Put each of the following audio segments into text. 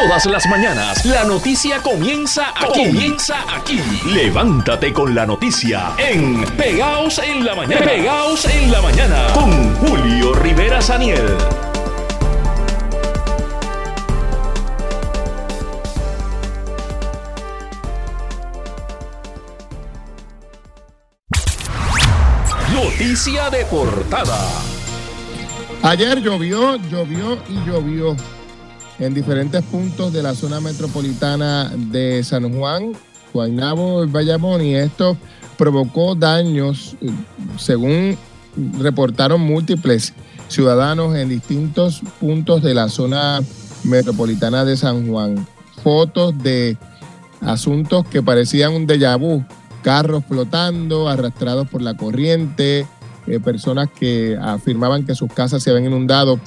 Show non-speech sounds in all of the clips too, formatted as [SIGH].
Todas las mañanas la noticia comienza aquí. Comienza aquí. Levántate con la noticia en Pegaos en la mañana. Pegaos en la mañana con Julio Rivera Saniel. Noticia de portada. Ayer llovió, llovió y llovió en diferentes puntos de la zona metropolitana de San Juan, Guaynabo, Bayamón, y esto provocó daños, según reportaron múltiples ciudadanos en distintos puntos de la zona metropolitana de San Juan. Fotos de asuntos que parecían un déjà vu, carros flotando, arrastrados por la corriente, eh, personas que afirmaban que sus casas se habían inundado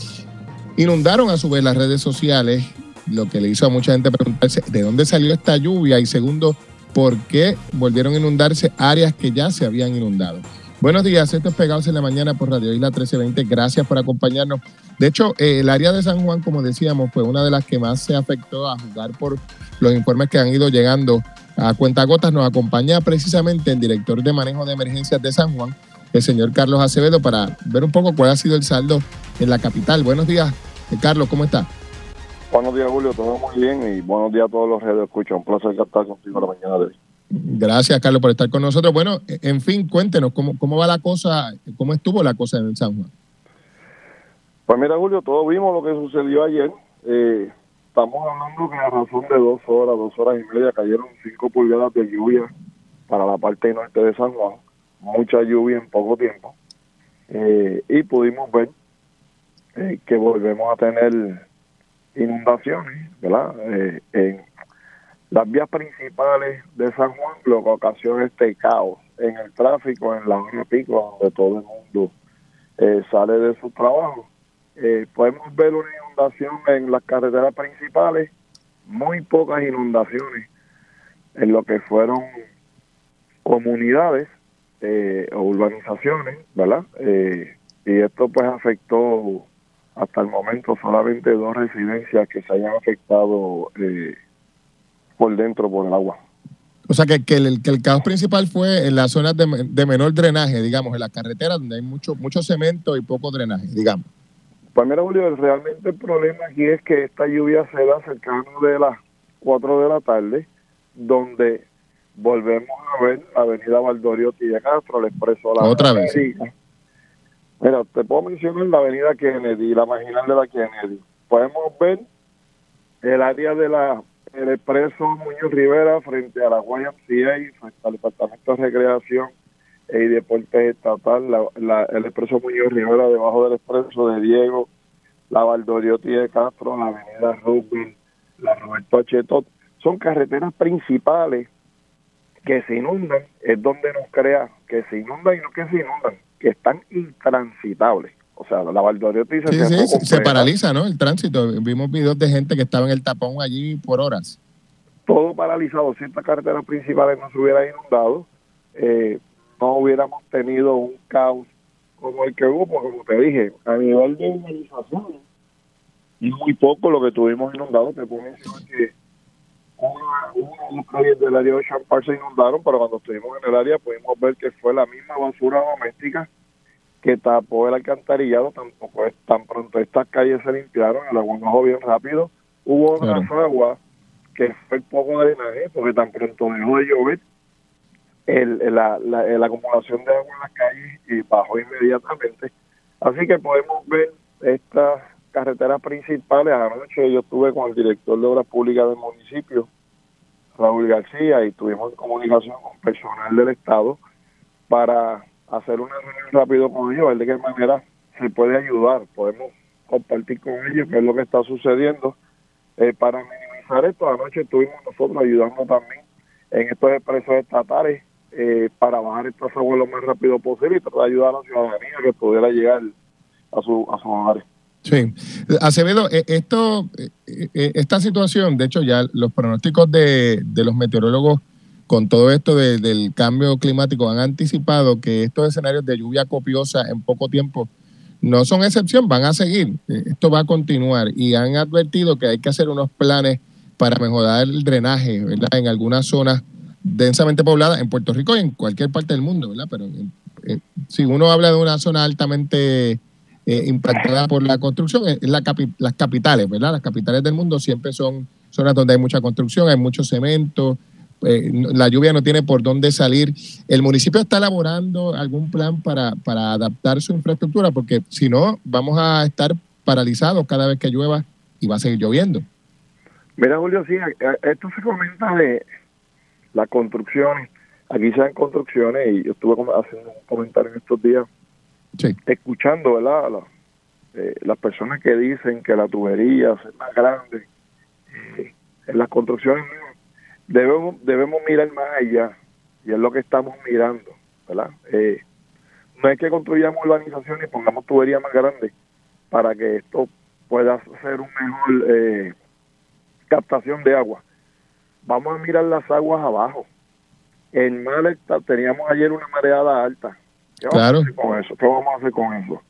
Inundaron a su vez las redes sociales, lo que le hizo a mucha gente preguntarse de dónde salió esta lluvia y segundo, por qué volvieron a inundarse áreas que ya se habían inundado. Buenos días, esto es Pegados en la Mañana por Radio Isla 1320. Gracias por acompañarnos. De hecho, eh, el área de San Juan, como decíamos, fue una de las que más se afectó a jugar por los informes que han ido llegando a cuentagotas. Nos acompaña precisamente el director de manejo de emergencias de San Juan, el señor Carlos Acevedo, para ver un poco cuál ha sido el saldo en la capital. Buenos días, eh, Carlos, ¿cómo está? Buenos días, Julio, todo muy bien y buenos días a todos los redes escucha. Un placer estar contigo la mañana de hoy. Gracias, Carlos, por estar con nosotros. Bueno, en fin, cuéntenos cómo, cómo va la cosa, cómo estuvo la cosa en San Juan. Pues mira, Julio, todos vimos lo que sucedió ayer. Eh, estamos hablando que a razón de dos horas, dos horas y media, cayeron cinco pulgadas de lluvia para la parte norte de San Juan. Mucha lluvia en poco tiempo. Eh, y pudimos ver eh, que volvemos a tener inundaciones, ¿verdad? Eh, en las vías principales de San Juan, lo que ocasiona este caos en el tráfico, en la hora pico, donde todo el mundo sale de su trabajo. podemos ver una inundación en las carreteras principales, muy pocas inundaciones en lo que fueron comunidades o urbanizaciones, ¿verdad? y esto pues afectó hasta el momento solamente dos residencias que se hayan afectado eh, por dentro por el agua. O sea, que, que, el, que el caos principal fue en las zonas de, de, menor drenaje, digamos, en las carreteras donde hay mucho, mucho cemento y poco drenaje, digamos. Pues mira, Julio, realmente el problema aquí es que esta lluvia se da cercano de las 4 de la tarde, donde volvemos a ver Avenida Valdorio Tilla Castro, el expreso La Otra vez. Mira, te puedo mencionar la avenida Kennedy, la marginal de la Kennedy. Podemos ver el área de la el expreso Muñoz Rivera frente a la YMCA, frente al Departamento de Recreación y Deportes Estatal, la, el expreso Muñoz Rivera debajo del expreso de Diego, la Valdoriotti de Castro, la avenida Rubin, la Roberto Achetot. Son carreteras principales que se inundan, es donde nos crea que se inundan y no que se inundan que están intransitables. O sea, la Valdoriotti se, sí, sí, se paraliza, ¿no? El tránsito. Vimos videos de gente que estaba en el tapón allí por horas. Todo paralizado. Si estas carreteras principales no se hubieran inundado, eh, no hubiéramos tenido un caos como el que hubo, porque como te dije, a nivel de urbanización, y muy poco lo que tuvimos inundado. Te puedo mencionar que una, de calles del área de Champar se inundaron, pero cuando estuvimos en el área pudimos ver que fue la misma basura doméstica que tapó el alcantarillado, tampoco es tan pronto estas calles se limpiaron, el agua bajó bien rápido, hubo una agua que fue poco drenaje, porque tan pronto dejó de llover, el, la, la, acumulación de agua en las calles y bajó inmediatamente. Así que podemos ver estas carreteras principales. Anoche yo estuve con el director de Obras Públicas del municipio, Raúl García, y tuvimos comunicación con personal del Estado para hacer una reunión rápido con ellos, ver de qué manera se puede ayudar. Podemos compartir con ellos qué es lo que está sucediendo eh, para minimizar esto. Anoche estuvimos nosotros ayudando también en estos expresos estatales eh, para bajar estas aguas lo más rápido posible y tratar ayudar a la ciudadanía que pudiera llegar a, su, a sus hogares. Sí. Acevedo, eh, esto, eh, eh, esta situación, de hecho ya los pronósticos de, los meteorólogos con todo esto del cambio climático han anticipado que estos escenarios de lluvia copiosa en poco tiempo no son excepción, van a seguir. Esto va a continuar y han advertido que hay que hacer unos planes para mejorar el drenaje, ¿verdad? En algunas zonas densamente pobladas en Puerto Rico y en cualquier parte del mundo, ¿verdad? Pero eh, si uno habla de una zona altamente eh, impactada por la construcción, es la las capitales, ¿verdad? Las capitales del mundo siempre son zonas donde hay mucha construcción, hay mucho cemento, eh, la lluvia no tiene por dónde salir. ¿El municipio está elaborando algún plan para, para adaptar su infraestructura? Porque si no, vamos a estar paralizados cada vez que llueva y va a seguir lloviendo. Mira, Julio, sí, esto se comenta de las construcciones. Aquí se dan construcciones y yo estuve haciendo un comentario en estos días, escuchando, ¿verdad? Eh, las personas que dicen que la tubería es más grande. Eh, en las construcciones debemos, debemos mirar más allá y es lo que estamos mirando, ¿verdad? Eh, no es que construyamos urbanizaciones y pongamos tuberías más grandes para que esto pueda ser un mejor captación de agua. Vamos a mirar las aguas abajo. En Malta teníamos ayer una mareada alta. ¿Qué vamos a hacer con eso? ¿Qué vamos a hacer con eso?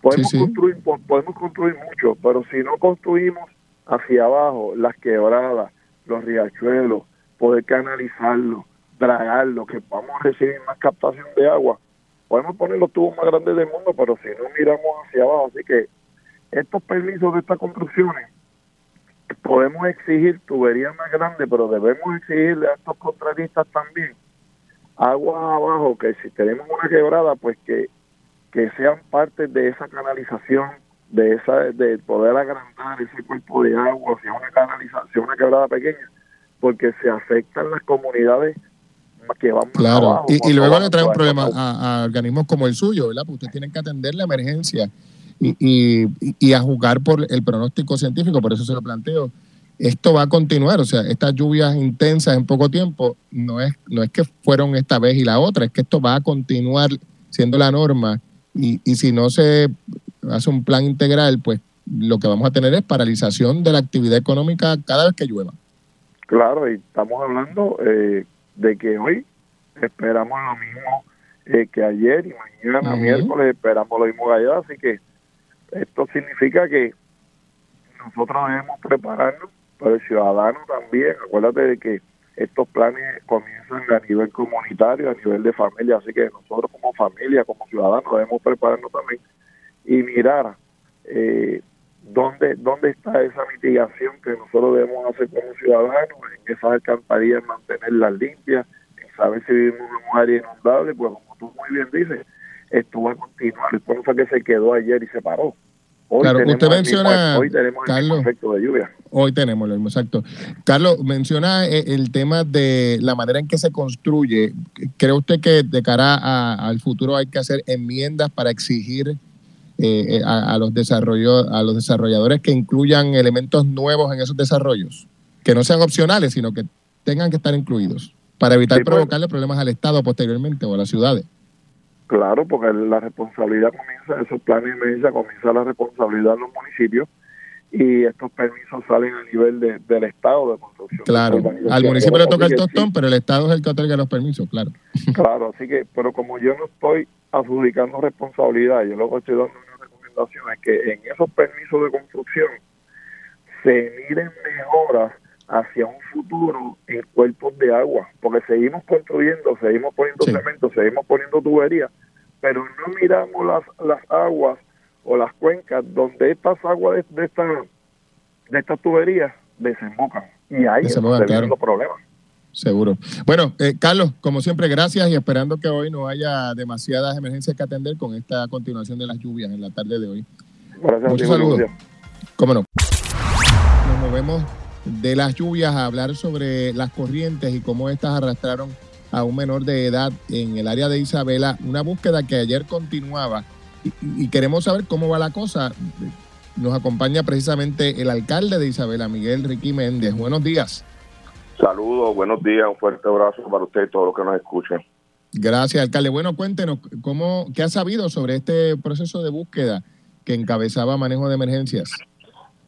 Podemos, construir, podemos construir mucho, pero si no construimos hacia abajo las quebradas, los riachuelos, poder canalizarlo, dragarlo, que vamos a recibir más captación de agua. Podemos poner los tubos más grandes del mundo, pero si no miramos hacia abajo, así que estos permisos de estas construcciones, podemos exigir tuberías más grandes, pero debemos exigirle a estos contratistas también agua abajo, que si tenemos una quebrada, pues que, que sean parte de esa canalización, de esa de poder agrandar ese cuerpo de agua, si es una canalización, una quebrada pequeña, porque se afectan las comunidades que van claro. abajo, y, luego le trae un problema a, organismos como el suyo, ¿verdad? Porque ustedes tienen que atender la emergencia y, y, y, a jugar por el pronóstico científico, por eso se lo planteo. Esto va a continuar, o sea, estas lluvias intensas en poco tiempo no es, no es que fueron esta vez y la otra, es que esto va a continuar siendo la norma y, y si no se hace un plan integral, pues lo que vamos a tener es paralización de la actividad económica cada vez que llueva. Claro, y estamos hablando eh, de que hoy esperamos lo mismo eh, que ayer y mañana, miércoles, esperamos lo mismo que ayer, así que esto significa que nosotros debemos prepararnos, pero el ciudadano también, acuérdate de que estos planes comienzan a nivel comunitario, a nivel de familia, así que nosotros como familia, como ciudadanos, debemos prepararnos también y mirar eh, dónde, dónde está esa mitigación que nosotros debemos hacer como ciudadanos en esas alcantarillas, mantenerlas limpias, en saber si vivimos en un área inundable, pues como tú muy bien dices, esto va a continuar. Esto no fue que se quedó ayer y se paró. Hoy claro, usted menciona, hoy tenemos el efecto de lluvia. Hoy tenemos lo mismo, exacto. Carlos, menciona eh, el tema de la manera en que se construye. ¿Cree usted que de cara al futuro hay que hacer enmiendas para exigir eh, eh, a, los a los desarrolladores que incluyan elementos nuevos en esos desarrollos, que no sean opcionales, sino que tengan que estar incluidos, para evitar pues. provocarle problemas al Estado posteriormente o a las ciudades. Claro, porque la responsabilidad comienza, esos planes de emergencia comienza la responsabilidad de los municipios y estos permisos salen a nivel del Estado de construcción. Claro, al municipio le toca el tostón, pero el Estado es el que otorga los permisos, claro. [LAUGHS] Claro, así que, pero como yo no estoy adjudicando responsabilidad, yo lo que estoy dando es que en esos permisos de construcción se miren mejoras hacia un futuro en cuerpos de agua, porque seguimos construyendo, seguimos poniendo cemento, seguimos poniendo tuberías, pero no miramos las, las aguas o las cuencas donde estas aguas de, esta, de estas tuberías desembocan. Y ahí se claro. los problemas. Seguro. Bueno, eh, Carlos, como siempre, gracias y esperando que hoy no haya demasiadas emergencias que atender con esta continuación de las lluvias en la tarde de hoy. Gracias. Muchos saludos. ¿Cómo no? Nos movemos de las lluvias a hablar sobre las corrientes y cómo estas arrastraron a un menor de edad en el área de Isabela. Una búsqueda que ayer continuaba y, y queremos saber cómo va la cosa. Nos acompaña precisamente el alcalde de Isabela, Miguel Ricky Méndez. Buenos días. Saludos, buenos días, un fuerte abrazo para usted y todos los que nos escuchan. Gracias, alcalde. Bueno, cuéntenos, ¿cómo, ¿qué ha sabido sobre este proceso de búsqueda que encabezaba manejo de emergencias?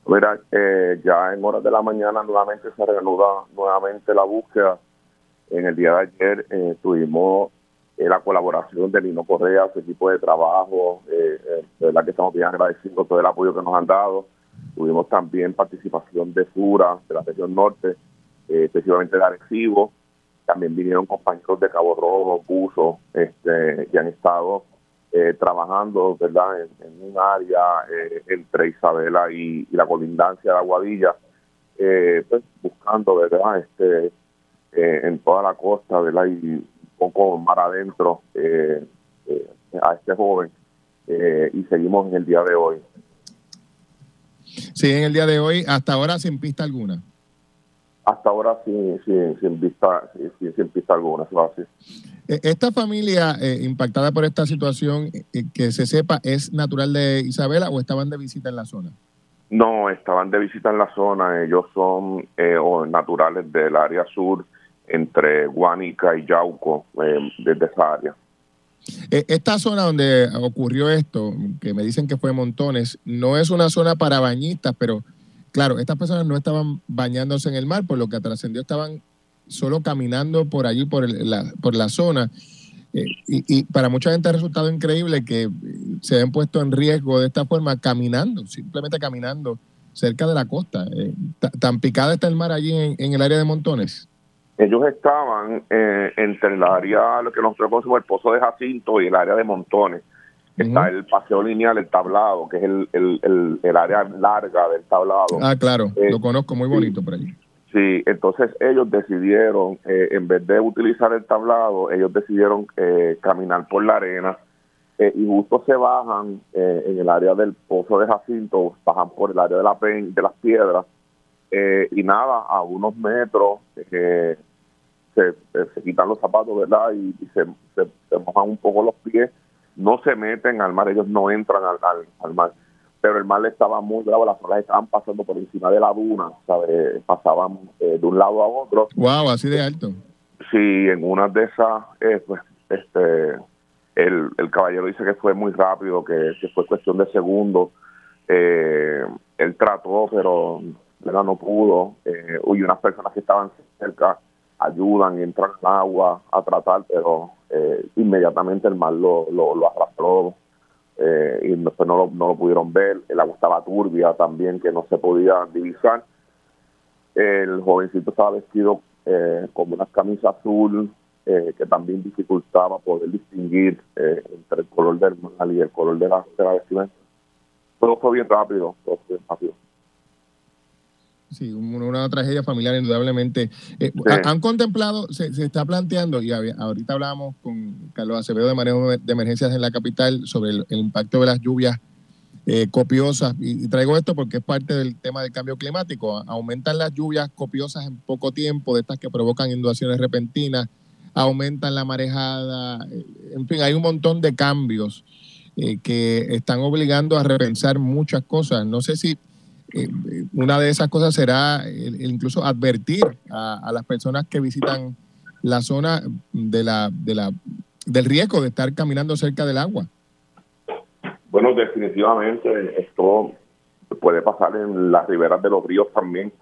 Mira, eh, ya en horas de la mañana nuevamente se reanuda nuevamente la búsqueda. En el día de ayer eh, tuvimos la colaboración de Lino Correa, su equipo de trabajo, de verdad que estamos bien agradecidos todo el apoyo que nos han dado. Tuvimos también participación de FURA, de la región norte, específicamente de Arecibo. También vinieron compañeros de Cabo Rojo, Buzo, este, que han estado eh, trabajando verdad en, un área eh, entre Isabela y, la colindancia de Aguadilla, eh, pues, buscando verdad este en toda la costa verdad y un poco más adentro a este joven y seguimos en el día de hoy. Sí, en el día de hoy, hasta ahora sin pista alguna. Hasta ahora sin, sin, sin vista, sin, sin pista alguna, se va a eh, esta familia eh, impactada por esta situación, eh, que se sepa, ¿es natural de Isabela o estaban de visita en la zona? No, estaban de visita en la zona. Ellos son naturales del área sur, entre Guanica y Yauco, desde esa área. Esta zona donde ocurrió esto, que me dicen que fue Montones, no es una zona para bañistas, pero claro, estas personas no estaban bañándose en el mar, por lo que trascendió estaban solo caminando por allí, por, la, por la zona. Eh, y, para mucha gente ha resultado increíble que se hayan puesto en riesgo de esta forma caminando, simplemente caminando cerca de la costa. Eh, ¿Tan picada está el mar allí en, el área de Montones? Ellos estaban eh, entre el área, lo que nosotros conocemos el Pozo de Jacinto y el área de Montones. Está el paseo lineal, el tablado, que es el, el, el, área larga del tablado. Ah, claro, lo conozco, muy bonito por allí. Sí, entonces ellos decidieron, eh, en vez de utilizar el tablado, ellos decidieron eh, caminar por la arena eh, y justo se bajan en el área del pozo de Jacinto, bajan por el área de, la de las piedras y nada, a unos metros se, se, quitan los zapatos, ¿verdad? Y, se, se, mojan un poco los pies, no se meten al mar, ellos no entran al, al mar pero el mar estaba muy bravo, las olas estaban pasando por encima de la duna, ¿sabes? pasaban eh, de un lado a otro. Wow, así de alto. Sí, en una de esas, eh, pues, este, el, el caballero dice que fue muy rápido, que, fue cuestión de segundos. Eh, él trató, pero no pudo. Eh, y unas personas que estaban cerca ayudan, entran al agua a tratar, pero inmediatamente el mar lo, lo, lo arrastró eh, y después no lo, no lo pudieron ver. El agua estaba turbia también, que no se podía divisar. El jovencito estaba vestido eh, con una camisa azul eh, que también dificultaba poder distinguir eh, entre el color del mal y el color de la, de la vestimenta. Todo fue bien rápido, todo fue bien rápido. Sí, una, tragedia familiar indudablemente. Eh, ¿Han contemplado, se, está planteando, y ahorita hablábamos con Carlos Acevedo de manejo de emergencias en la capital sobre el, impacto de las lluvias eh, copiosas, y, traigo esto porque es parte del tema del cambio climático. Aumentan las lluvias copiosas en poco tiempo, de estas que provocan inundaciones repentinas, aumentan la marejada, eh, en fin, hay un montón de cambios que están obligando a repensar muchas cosas. No sé si eh, una de esas cosas será incluso advertir a, las personas que visitan la zona de la, de la, del riesgo de estar caminando cerca del agua. Bueno, definitivamente esto puede pasar en las riberas de los ríos también.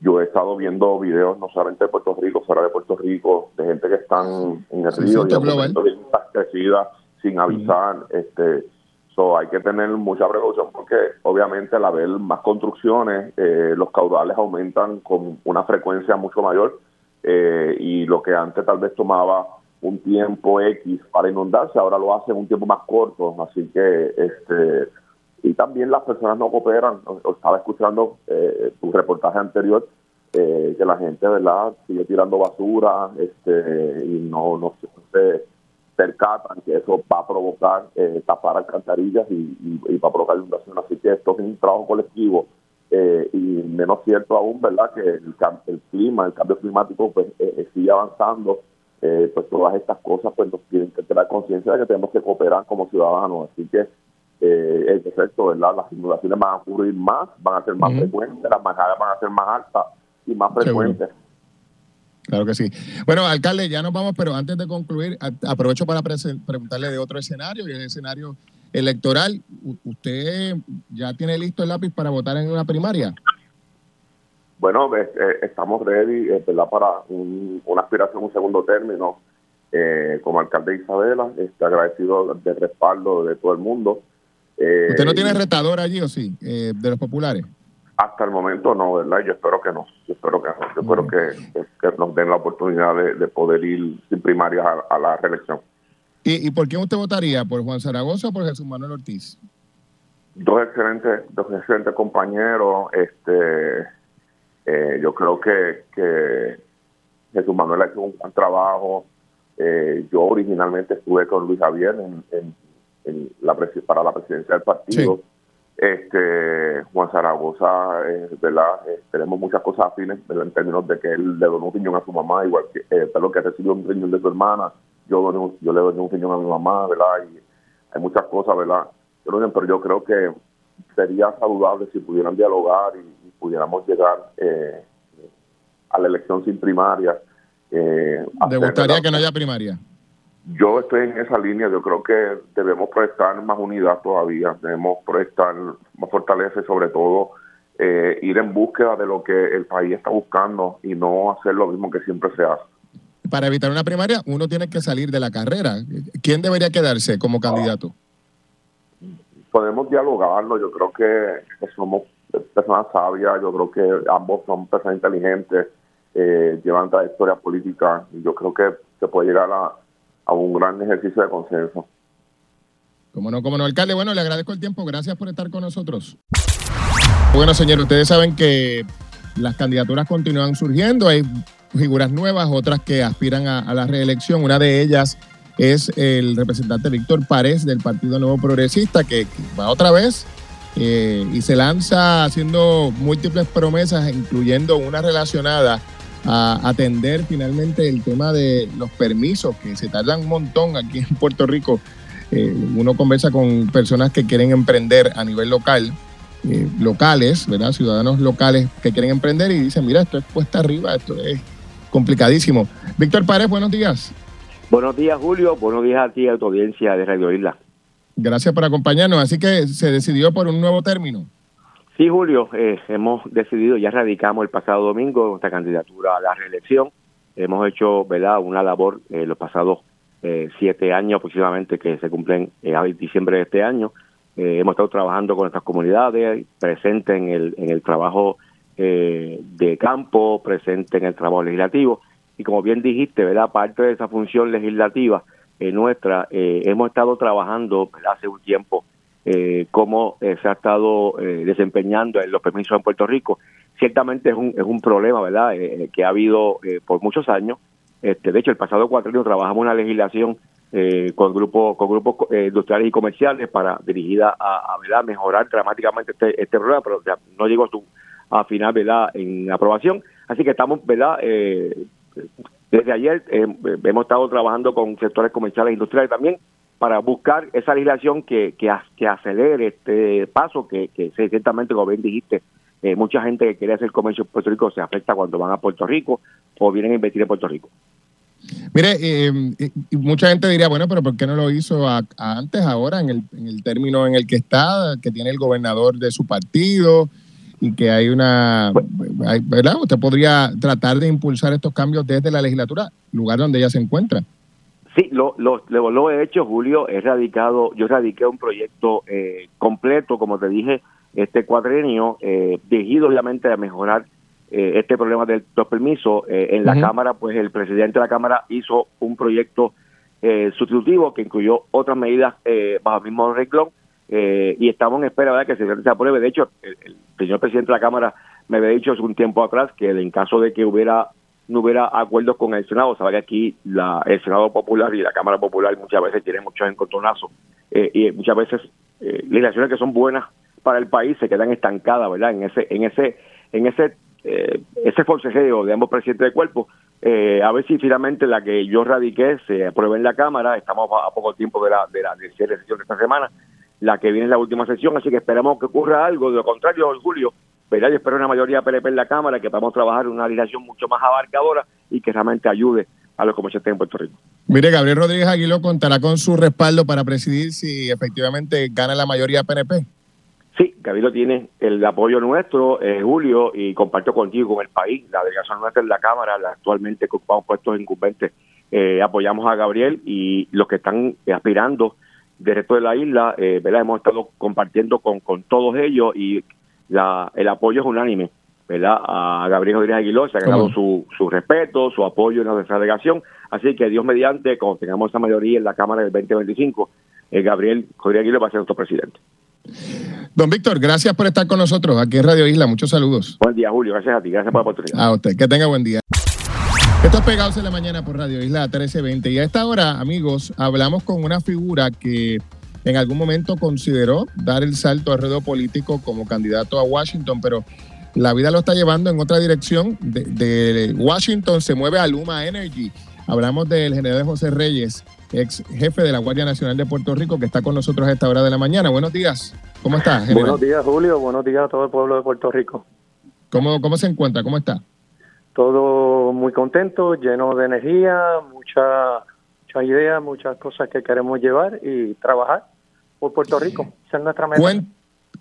Yo he estado viendo videos no solamente de Puerto Rico, fuera de Puerto Rico, de gente que están en el río y sin avisar. este hay que tener mucha precaución porque obviamente al haber más construcciones, eh, los caudales aumentan con una frecuencia mucho mayor eh, y lo que antes tal vez tomaba un tiempo X para inundarse, ahora lo hace en un tiempo más corto. Así que, este y también las personas no cooperan. Estaba escuchando eh, tu reportaje anterior eh, que la gente, ¿verdad?, sigue tirando basura este y no, no se percatan que eso va a provocar eh, tapar alcantarillas y, y, va a provocar inundación. Así que esto es un trabajo colectivo eh, y menos cierto aún, ¿verdad?, que el, el clima, el cambio climático, pues eh, sigue avanzando. pues todas estas cosas pues nos tienen que tener conciencia de que tenemos que cooperar como ciudadanos. Así que eh, es efecto, ¿verdad? Las inundaciones van a ocurrir más, van a ser más frecuentes, las majadas van a ser más altas y más frecuentes. Claro que sí. Bueno, alcalde, ya nos vamos, pero antes de concluir, aprovecho para preguntarle de otro escenario, y el escenario electoral. ¿Usted ya tiene listo el lápiz para votar en una primaria? Bueno, eh, estamos ready, ¿verdad? Para una aspiración, un segundo término. eh, como alcalde de Isabela, este, agradecido del respaldo de todo el mundo. Eh, ¿Usted no tiene retador allí o sí, eh, de los populares? Hasta el momento no, ¿verdad? Yo espero que no. Yo espero que no. Yo espero que, nos den la oportunidad de, poder ir sin primarias a, la reelección. ¿Y, ¿Y, por qué usted votaría? ¿Por Juan Zaragoza o por Jesús Manuel Ortiz? Dos excelentes, dos excelentes compañeros. Este, eh, yo creo que, que Jesús Manuel ha hecho un buen trabajo. Eh, yo originalmente estuve con Luis Javier en, en, la para la presidencia del partido. Este Juan Zaragoza, eh, ¿verdad? Eh, tenemos muchas cosas afines en términos de que él le donó un riñón a su mamá, igual que eh, lo que recibió un riñón de su hermana. Yo, yo le doné un riñón a mi mamá, ¿verdad? Y hay muchas cosas, ¿verdad? Pero yo creo que sería saludable si pudieran dialogar y, pudiéramos llegar eh, a la elección sin primaria. Eh, ¿Le gustaría que no haya primaria? Yo estoy en esa línea, yo creo que debemos proyectar más unidad todavía, debemos proyectar más fortaleza y sobre todo eh, ir en búsqueda de lo que el país está buscando y no hacer lo mismo que siempre se hace. Para evitar una primaria, uno tiene que salir de la carrera. ¿Quién debería quedarse como candidato? podemos dialogarlo. Yo creo que, somos personas sabias, yo creo que ambos son personas inteligentes, eh, llevan trayectoria política y yo creo que se puede llegar a, un gran ejercicio de consenso. Como no, como no, alcalde. Bueno, le agradezco el tiempo. Gracias por estar con nosotros. Bueno, señor, ustedes saben que las candidaturas continúan surgiendo. Hay figuras nuevas, otras que aspiran a la reelección. Una de ellas es el representante Víctor Párez del Partido Nuevo Progresista, que, va otra vez eh, y se lanza haciendo múltiples promesas, incluyendo una relacionada a atender finalmente el tema de los permisos, que se tardan un montón aquí en Puerto Rico. Eh, uno conversa con personas que quieren emprender a nivel local, eh, locales, ¿verdad? Ciudadanos locales que quieren emprender y dicen, mira, esto es puesta arriba, esto es complicadísimo. Víctor Párez, buenos días. Buenos días, Julio. Buenos días a ti, a tu audiencia de Radio Isla. Gracias por acompañarnos. Así que se decidió por un nuevo término. Sí, Julio, eh, hemos decidido, ya radicamos el pasado domingo nuestra candidatura a la reelección. Hemos hecho, ¿verdad?, una labor eh, los pasados eh, siete años aproximadamente que se cumplen a diciembre de este año. hemos estado trabajando con nuestras comunidades, presentes en el, en el trabajo de campo, presente en el trabajo legislativo y como bien dijiste, ¿verdad? Parte de esa función legislativa eh, nuestra, eh, hemos estado trabajando hace un tiempo eh, cómo eh, se ha estado desempeñando en los permisos en Puerto Rico. Ciertamente es un, es un problema, ¿verdad?, que ha habido por muchos años. Este, de hecho, el pasado cuatro trabajamos una legislación con grupos con grupos industriales y comerciales para dirigida a, ¿verdad? mejorar dramáticamente este, este problema, pero no llegó a su a final, ¿verdad?, en aprobación. Así que estamos, ¿verdad?, eh, desde ayer eh, hemos estado trabajando con sectores comerciales e industriales también para buscar esa legislación que, que, acelere este paso que, que ciertamente, como bien dijiste, eh, mucha gente que quiere hacer comercio en Puerto Rico se afecta cuando van a Puerto Rico o vienen a invertir en Puerto Rico. Mire, eh, mucha gente diría, bueno, pero ¿por qué no lo hizo antes, ahora, en el, en el término en el que está, que tiene el gobernador de su partido? y que hay una, ¿verdad? Usted podría tratar de impulsar estos cambios desde la legislatura, lugar donde ella se encuentra. Sí, lo, lo, lo he hecho, Julio, he radicado, yo radiqué un proyecto eh, completo, como te dije, este cuadrenio, eh, dirigido obviamente a mejorar eh, este problema de los permisos. Eh, en la Cámara, pues el presidente de la Cámara hizo un proyecto sustitutivo que incluyó otras medidas bajo el mismo renglón eh, y estamos en espera de que se, apruebe. De hecho, el, señor presidente de la Cámara me había dicho hace un tiempo atrás que en caso de que hubiera no hubiera acuerdos con el Senado, sabe que aquí la, el Senado Popular y la Cámara Popular muchas veces tienen muchos encontronazos eh, y muchas veces eh, legislaciones que son buenas para el país se quedan estancadas, ¿verdad? En ese en ese en ese eh, ese forcejeo de ambos presidentes de cuerpo, eh, a ver si finalmente la que yo radiqué se apruebe en la Cámara, estamos a, poco tiempo de la de la de sesión de esta semana, la que viene en la última sesión, así que esperamos que ocurra algo, de lo contrario, Julio, ¿verdad? Yo espero una mayoría PLP en la Cámara, que podamos trabajar una legislación mucho más abarcadora y que realmente ayude a los comerciantes en Puerto Rico. Mire, Gabriel Rodríguez Aguiló contará con su respaldo para presidir si efectivamente gana la mayoría PNP. Sí, Gabriel tiene el apoyo nuestro, eh, Julio, y comparto contigo con el país. La delegación nuestra en la Cámara, la actualmente ocupamos puestos incumbentes eh, apoyamos a Gabriel y los que están aspirando del resto de la isla, eh, ¿verdad? Hemos estado compartiendo con, con todos ellos y la, el apoyo es unánime, ¿verdad? A Gabriel Rodríguez Aguiló se ha ganado su, su respeto, su apoyo en nuestra delegación, así que Dios mediante, cuando tengamos esa mayoría en la Cámara del 2025, eh, Gabriel Rodríguez Aguiló va a ser nuestro presidente. Don Víctor, gracias por estar con nosotros aquí en Radio Isla. Muchos saludos. Buen día, Julio. Gracias a ti. Gracias por la oportunidad. A usted. Que tenga buen día. Esto es Pegados en la Mañana por Radio Isla 1320. Y a esta hora, amigos, hablamos con una figura que en algún momento consideró dar el salto al ruedo político como candidato a Washington, pero la vida lo está llevando en otra dirección. De, de Washington se mueve a Luma Energy. Hablamos del general José Reyes, ex jefe de la Guardia Nacional de Puerto Rico, que está con nosotros a esta hora de la mañana. Buenos días. ¿Cómo está, general? Buenos días, Julio. Buenos días a todo el pueblo de Puerto Rico. ¿Cómo, cómo se encuentra? ¿Cómo está? Todo muy contento, lleno de energía, mucha, muchas ideas, muchas cosas que queremos llevar y trabajar por Puerto Rico. Esa es nuestra meta.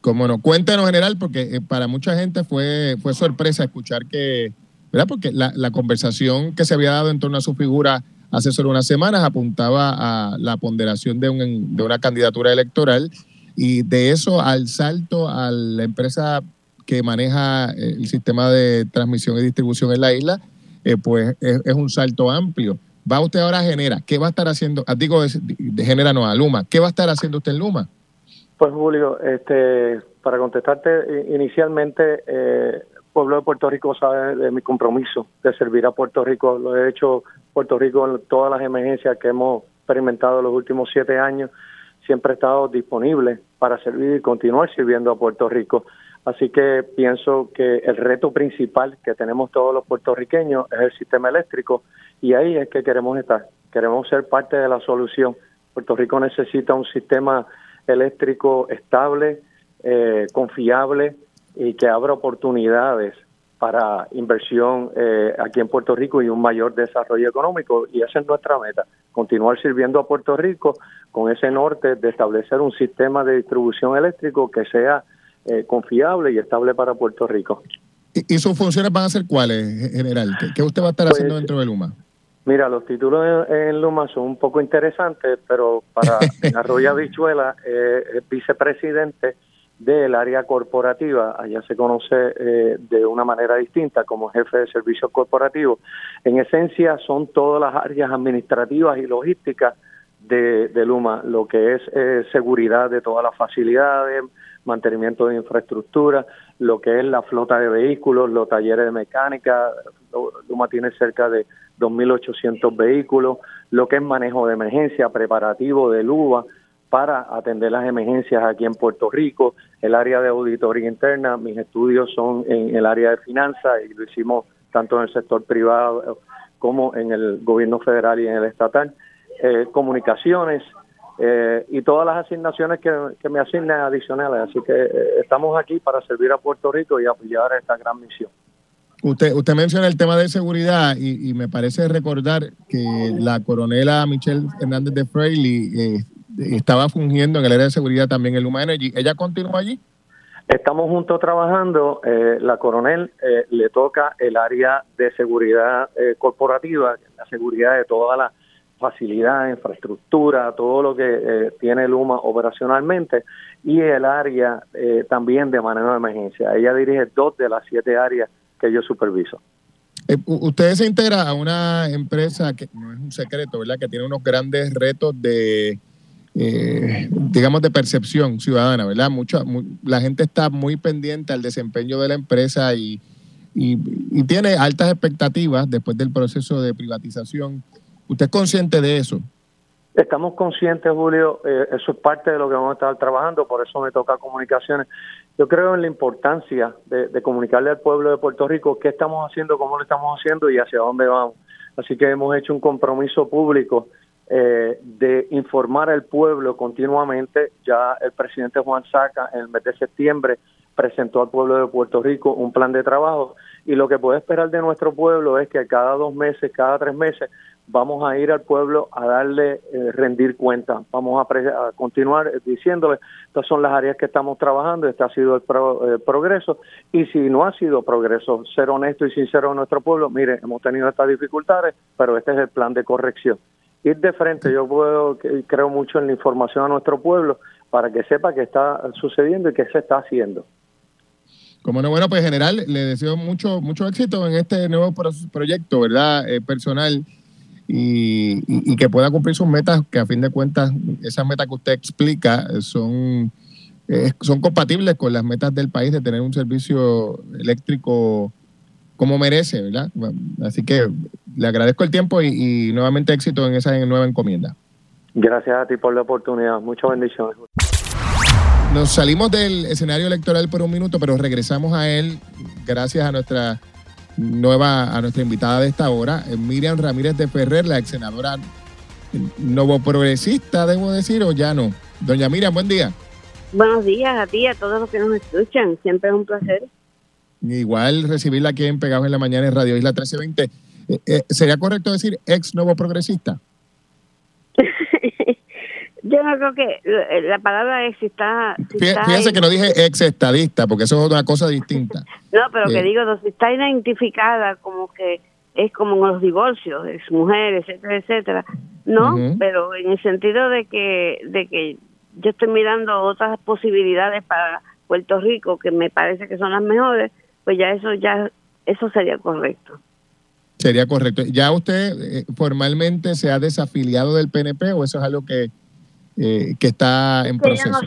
Cómo no, cuéntenos general, porque eh, para mucha gente fue, fue sorpresa escuchar que, ¿verdad? Porque la, la conversación que se había dado en torno a su figura hace solo unas semanas apuntaba a la ponderación de, un, de una candidatura electoral y de eso al salto a la empresa que maneja eh, el sistema de transmisión y distribución en la isla, eh, pues es, es un salto amplio. Va usted ahora a Genera, ¿qué va a estar haciendo? Ah, digo, de, Genera no, a Luma, ¿qué va a estar haciendo usted en Luma? Pues Julio, este, para contestarte i- inicialmente, eh, pueblo de Puerto Rico sabe de mi compromiso de servir a Puerto Rico. Lo he hecho Puerto Rico en todas las emergencias que hemos experimentado los últimos siete años. Siempre he estado disponible para servir y continuar sirviendo a Puerto Rico. Así que pienso que el reto principal que tenemos todos los puertorriqueños es el sistema eléctrico y ahí es que queremos estar. Queremos ser parte de la solución. Puerto Rico necesita un sistema eléctrico estable, eh, confiable y que abra oportunidades para inversión eh, aquí en Puerto Rico y un mayor desarrollo económico. Y esa es nuestra meta, continuar sirviendo a Puerto Rico con ese norte de establecer un sistema de distribución eléctrico que sea eh, confiable y estable para Puerto Rico. ¿Y, sus funciones van a ser cuáles, general? ¿Qué, qué usted va a estar Pues, haciendo dentro de Luma? Mira, los títulos en, en Luma son un poco interesantes, pero para [LAUGHS] Arroyo Habichuela eh, es vicepresidente del área corporativa, allá se conoce eh, de una manera distinta como jefe de servicios corporativos. En esencia son todas las áreas administrativas y logísticas de, de Luma, lo que es eh, seguridad de todas las facilidades, mantenimiento de infraestructura, lo que es la flota de vehículos, los talleres de mecánica, Luma tiene cerca de 2.800 vehículos, lo que es manejo de emergencia, preparativo de LUBA para atender las emergencias aquí en Puerto Rico, el área de auditoría interna, mis estudios son en el área de finanzas y lo hicimos tanto en el sector privado como en el gobierno federal y en el estatal, eh, comunicaciones, eh, y todas las asignaciones que, que, me asignan adicionales. Así que eh, estamos aquí para servir a Puerto Rico y apoyar esta gran misión. Usted, usted menciona el tema de seguridad y, y me parece recordar que la coronela Michelle Hernández de Fraley eh, estaba fungiendo en el área de seguridad también en Luma Energy. ¿Ella continúa allí? Estamos juntos trabajando. Eh, la coronel eh, le toca el área de seguridad eh, corporativa, la seguridad de toda la facilidad, infraestructura, todo lo que eh, tiene Luma operacionalmente y el área eh, también de manejo de emergencia. Ella dirige dos de las siete áreas que yo superviso. Eh, usted se integra a una empresa que no es un secreto, ¿verdad? Que tiene unos grandes retos de, eh, digamos, de percepción ciudadana, ¿verdad? Mucho, mu la gente está muy pendiente al desempeño de la empresa y, y tiene altas expectativas después del proceso de privatización. ¿Usted es consciente de eso? Estamos conscientes, Julio, eh, eso es parte de lo que vamos a estar trabajando, por eso me toca comunicaciones. Yo creo en la importancia de, comunicarle al pueblo de Puerto Rico qué estamos haciendo, cómo lo estamos haciendo y hacia dónde vamos. Así que hemos hecho un compromiso público eh, de informar al pueblo continuamente. Ya el presidente Juan Saca en el mes de septiembre presentó al pueblo de Puerto Rico un plan de trabajo y lo que puede esperar de nuestro pueblo es que cada dos meses, cada tres meses, vamos a ir al pueblo a darle eh, rendir cuenta. Vamos a, continuar diciéndole, estas son las áreas que estamos trabajando, este ha sido el eh, progreso, y si no ha sido progreso, ser honesto y sincero en nuestro pueblo, mire, hemos tenido estas dificultades, pero este es el plan de corrección. Ir de frente, yo puedo, creo mucho en la información a nuestro pueblo para que sepa qué está sucediendo y qué se está haciendo. Como no, bueno, pues general, le deseo mucho, mucho éxito en este nuevo proyecto, ¿verdad? Eh, personal y, que pueda cumplir sus metas, que a fin de cuentas esas metas que usted explica son, eh, son compatibles con las metas del país de tener un servicio eléctrico como merece, ¿verdad? Así que le agradezco el tiempo y, nuevamente éxito en esa nueva encomienda. Gracias a ti por la oportunidad. Muchas bendiciones. Nos salimos del escenario electoral por un minuto, pero regresamos a él gracias a nuestra nueva, a nuestra invitada de esta hora, eh, Miriam Ramírez de Ferrer, la ex senadora progresista, debo decir, o ya no. Doña Miriam, buen día. Buenos días a ti a todos los que nos escuchan. Siempre es un placer. Igual recibirla aquí en Pegados en la Mañana en Radio Isla 1320. Eh, eh, ¿Sería correcto decir ex nuevo progresista? Yo no creo que eh, la palabra ex está... Fíjese que no dije ex estadista, porque eso es otra cosa distinta. [LAUGHS] no, pero que digo, si está identificada como que es como los divorcios, ex mujeres, etcétera, etcétera. No, pero en el sentido de que, de que yo estoy mirando otras posibilidades para Puerto Rico que me parece que son las mejores, pues ya eso ya eso sería correcto. Sería correcto. ¿Ya usted eh, formalmente se ha desafiliado del PNP o eso es algo que eh, que está en proceso.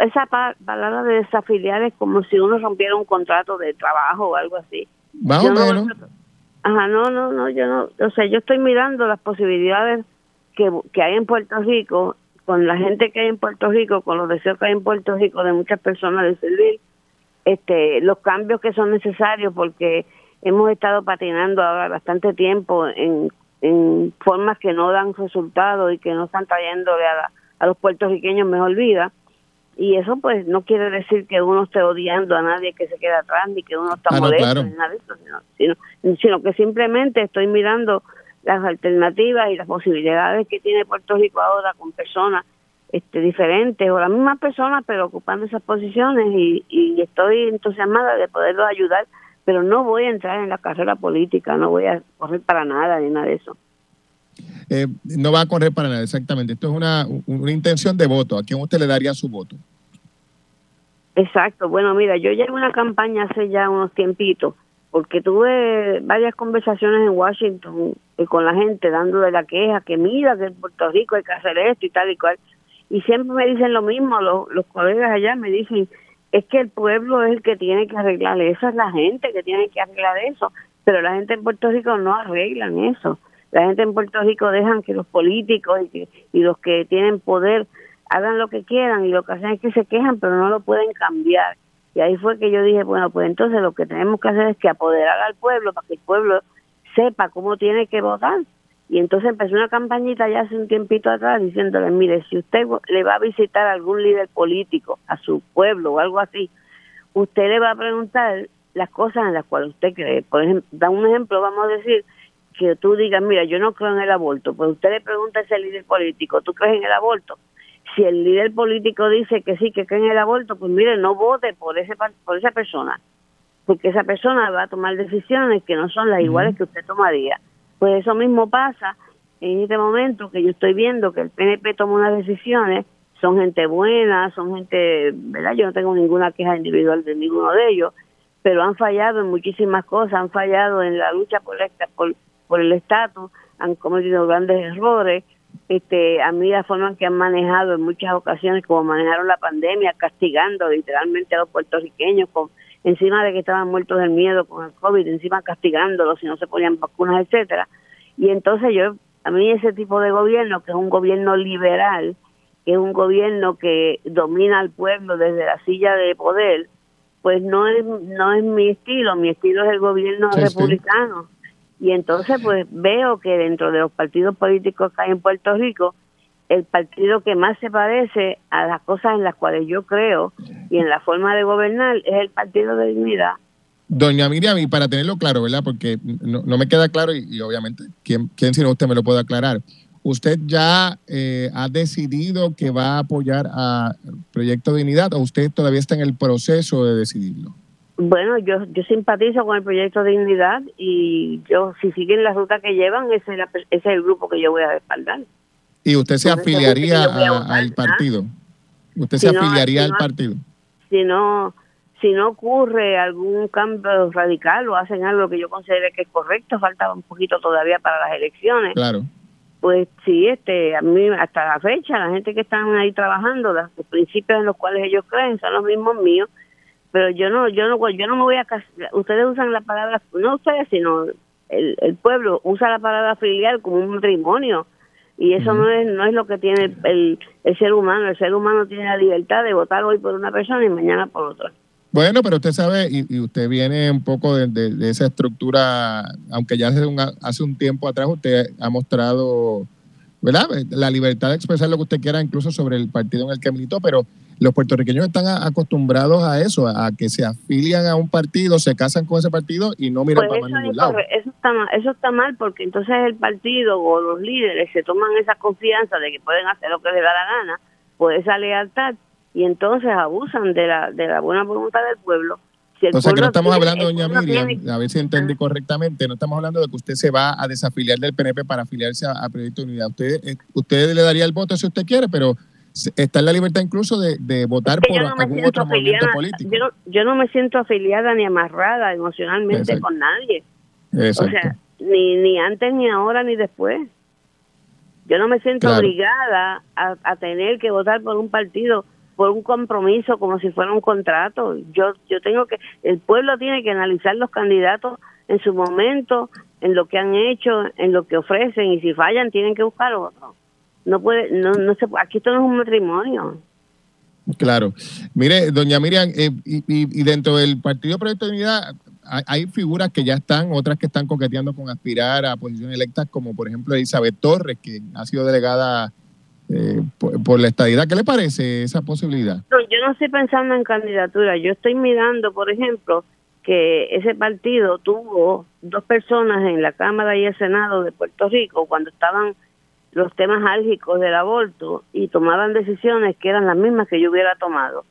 esa, palabra de desafiliar es como si uno rompiera un contrato de trabajo o algo así. Más o menos. ajá, no, no, no, yo no, o sea, yo estoy mirando las posibilidades que, que hay en Puerto Rico, con la gente que hay en Puerto Rico, con los deseos que hay en Puerto Rico de muchas personas de servir, este, los cambios que son necesarios porque hemos estado patinando ahora bastante tiempo en, en formas que no dan resultados y que no están trayéndole a la a los puertorriqueños mejor vida. Y eso pues no quiere decir que uno esté odiando a nadie que se queda atrás, ni que uno está ah, molesto, ni nada de eso, sino, sino, que simplemente estoy mirando las alternativas y las posibilidades que tiene Puerto Rico ahora con personas este, diferentes o las mismas personas pero ocupando esas posiciones y, y estoy entusiasmada de poderlos ayudar pero no voy a entrar en la carrera política, no voy a correr para nada ni nada de eso. Eh, no va a correr para nada, exactamente. Esto es una, una intención de voto. ¿A quién usted le daría su voto? Exacto. Bueno, mira, yo llevo una campaña hace ya unos tiempitos, porque tuve varias conversaciones en Washington eh, con la gente dándole la queja, que mira, que en Puerto Rico hay que hacer esto y tal y cual. Y siempre me dicen lo mismo, los, los colegas allá me dicen, es que el pueblo es el que tiene que arreglar eso, es la gente que tiene que arreglar eso, pero la gente en Puerto Rico no arreglan eso la gente en Puerto Rico dejan que los políticos y, los que tienen poder hagan lo que quieran y lo que hacen es que se quejan, pero no lo pueden cambiar. Y ahí fue que yo dije, bueno, pues entonces lo que tenemos que hacer es que apoderar al pueblo para que el pueblo sepa cómo tiene que votar. Y entonces empezó una campañita ya hace un tiempito atrás diciéndole, mire, si usted le va a visitar a algún líder político, a su pueblo o algo así, usted le va a preguntar las cosas en las cuales usted cree. Por ejemplo, da un ejemplo, vamos a decir, que tú digas, mira, yo no creo en el aborto, pues usted le pregunta a ese líder político, ¿tú crees en el aborto? Si el líder político dice que sí, que cree en el aborto, pues mire, no vote por, ese, por esa persona, porque esa persona va a tomar decisiones que no son las iguales que usted tomaría. Pues eso mismo pasa en este momento que yo estoy viendo que el PNP toma unas decisiones, son gente buena, son gente, ¿verdad? Yo no tengo ninguna queja individual de ninguno de ellos, pero han fallado en muchísimas cosas, han fallado en la lucha por, esta, por por el estatus, han cometido grandes errores. Este, a mí la forma en que han manejado en muchas ocasiones, como manejaron la pandemia, castigando literalmente a los puertorriqueños, con, encima de que estaban muertos del miedo con el COVID, encima castigándolos si no se ponían vacunas, etcétera. Y entonces yo, a mí ese tipo de gobierno, que es un gobierno liberal, que es un gobierno que domina al pueblo desde la silla de poder, pues no es no es mi estilo, mi estilo es el gobierno republicano. Y entonces pues veo que dentro de los partidos políticos que hay en Puerto Rico, el partido que más se parece a las cosas en las cuales yo creo y en la forma de gobernar es el Partido de Dignidad. Doña Miriam, y para tenerlo claro, ¿verdad? Porque no, me queda claro y, obviamente, ¿quién, ¿quién si no usted me lo puede aclarar? ¿Usted ya eh, ha decidido que va a apoyar a Proyecto Dignidad o usted todavía está en el proceso de decidirlo? Bueno, yo, yo simpatizo con el Proyecto Dignidad y yo, si siguen la ruta que llevan, ese es, el grupo que yo voy a respaldar. ¿Y usted se afiliaría al partido? ¿Usted se afiliaría al partido? Si no, si no ocurre algún cambio radical o hacen algo que yo considere que es correcto, falta un poquito todavía para las elecciones. Claro pues sí, este, a mí hasta la fecha, la gente que están ahí trabajando, los, principios en los cuales ellos creen son los mismos míos, pero yo no, yo no, yo no me voy a ustedes usan la palabra, no ustedes, sino el, el pueblo usa la palabra filial como un matrimonio y eso no es no es lo que tiene el, el ser humano, el ser humano tiene la libertad de votar hoy por una persona y mañana por otra. Bueno, pero usted sabe, y, usted viene un poco de, esa estructura, aunque ya hace un, hace un tiempo atrás usted ha mostrado, ¿verdad? La libertad de expresar lo que usted quiera, incluso sobre el partido en el que militó, pero los puertorriqueños están acostumbrados a eso, a que se afilian a un partido, se casan con ese partido y no miran pues para ningún lado. Eso está, mal, eso está mal porque entonces el partido o los líderes se toman esa confianza de que pueden hacer lo que les da la gana, por esa lealtad y entonces abusan de la, de la buena voluntad del pueblo. O sea que no estamos hablando, doña Miriam, a ver si entendí correctamente, no estamos hablando de que usted se va a desafiliar del PNP para afiliarse a, Proyecto de Unidad. Usted, eh, usted le daría el voto si usted quiere, pero está en la libertad incluso de, de votar por algún otro movimiento político. Yo no, yo no, me siento afiliada ni amarrada emocionalmente con nadie. O sea, ni, ni antes, ni ahora, ni después. Yo no me siento obligada a, a tener que votar por un partido por un compromiso como si fuera un contrato. Yo yo tengo que el pueblo tiene que analizar los candidatos en su momento, en lo que han hecho, en lo que ofrecen y si fallan tienen que buscar otro. No puede no no se aquí esto no es un matrimonio. Claro. Mire, doña Miriam, eh, y, y, dentro del Partido Proyecto de Unidad hay, figuras que ya están, otras que están coqueteando con aspirar a posiciones electas, como por ejemplo Elizabeth Torres, que ha sido delegada eh, por, la estadidad. ¿Qué le parece esa posibilidad? No, yo no estoy pensando en candidatura. Yo estoy mirando, por ejemplo, que ese partido tuvo dos personas en la Cámara y el Senado de Puerto Rico cuando estaban los temas álgicos del aborto y tomaban decisiones que eran las mismas que yo hubiera tomado.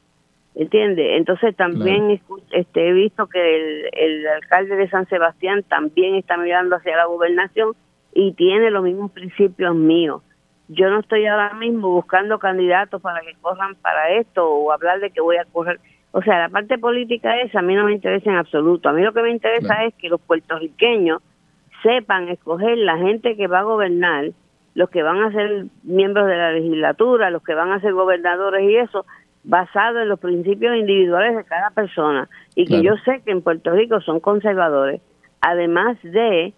¿Entiende? Entonces también este, he visto que el, el alcalde de San Sebastián también está mirando hacia la gobernación y tiene los mismos principios míos yo no estoy ahora mismo buscando candidatos para que corran para esto o hablar de que voy a correr. O sea, la parte política esa a mí no me interesa en absoluto. A mí lo que me interesa es que los puertorriqueños sepan escoger la gente que va a gobernar, los que van a ser miembros de la legislatura, los que van a ser gobernadores y eso, basado en los principios individuales de cada persona. Y que yo sé que en Puerto Rico son conservadores, además de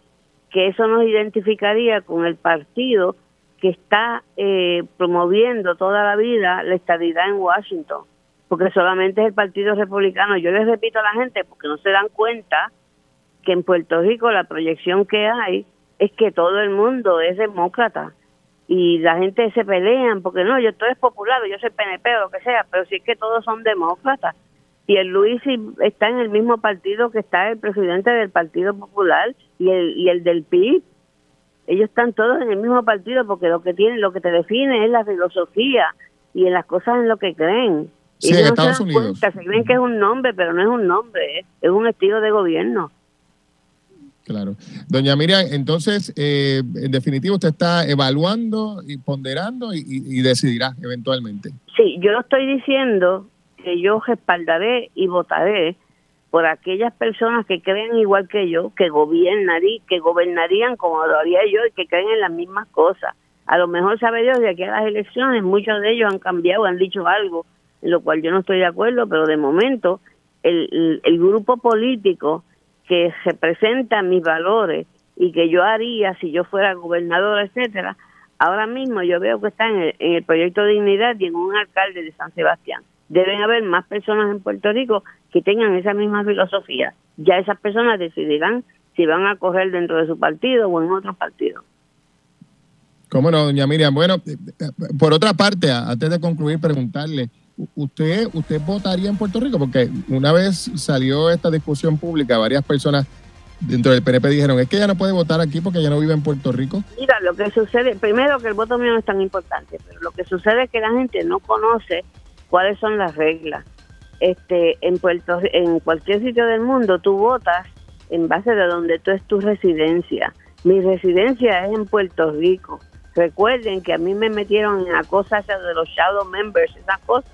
que eso nos identificaría con el partido que está eh, promoviendo toda la vida la estabilidad en Washington, porque solamente es el Partido Republicano. Yo les repito a la gente, porque no se dan cuenta que en Puerto Rico la proyección que hay es que todo el mundo es demócrata y la gente se pelean porque no, yo estoy popular, yo soy PNP o lo que sea, pero sí es que todos son demócratas. Y el Luis está en el mismo partido que está el presidente del Partido Popular y el, y el del PIB ellos están todos en el mismo partido porque lo que tienen, lo que te define es la filosofía y en las cosas en lo que creen. Sí, en Estados Unidos. se creen que es un nombre, pero no es un nombre, es un estilo de gobierno. Claro. Doña Miriam, entonces, eh, en definitiva, usted está evaluando y ponderando y, y, decidirá eventualmente. Sí, yo estoy diciendo que yo respaldaré y votaré por aquellas personas que creen igual que yo, que gobernarían, que gobernarían como lo haría yo y que creen en las mismas cosas. A lo mejor sabe Dios de aquí a las elecciones muchos de ellos han cambiado, han dicho algo en lo cual yo no estoy de acuerdo, pero de momento el, grupo político que representa mis valores y que yo haría si yo fuera gobernador, etcétera, ahora mismo yo veo que está en el, en el proyecto de dignidad y en un alcalde de San Sebastián. Deben haber más personas en Puerto Rico que tengan esa misma filosofía. Ya esas personas decidirán si van a correr dentro de su partido o en otro partido. ¿Cómo no, doña Miriam? Bueno, eh, eh, por otra parte, antes de concluir, preguntarle, ¿usted, ¿usted votaría en Puerto Rico? Porque una vez salió esta discusión pública, varias personas dentro del PNP dijeron, es que ella no puede votar aquí porque ella no vive en Puerto Rico. Mira, lo que sucede, primero que el voto mío no es tan importante, pero lo que sucede es que la gente no conoce cuáles son las reglas. Este, en Puerto, en cualquier sitio del mundo tú votas en base de donde tú es tu residencia. Mi residencia es en Puerto Rico. Recuerden que a mí me metieron en la de los shadow members, esas cosas,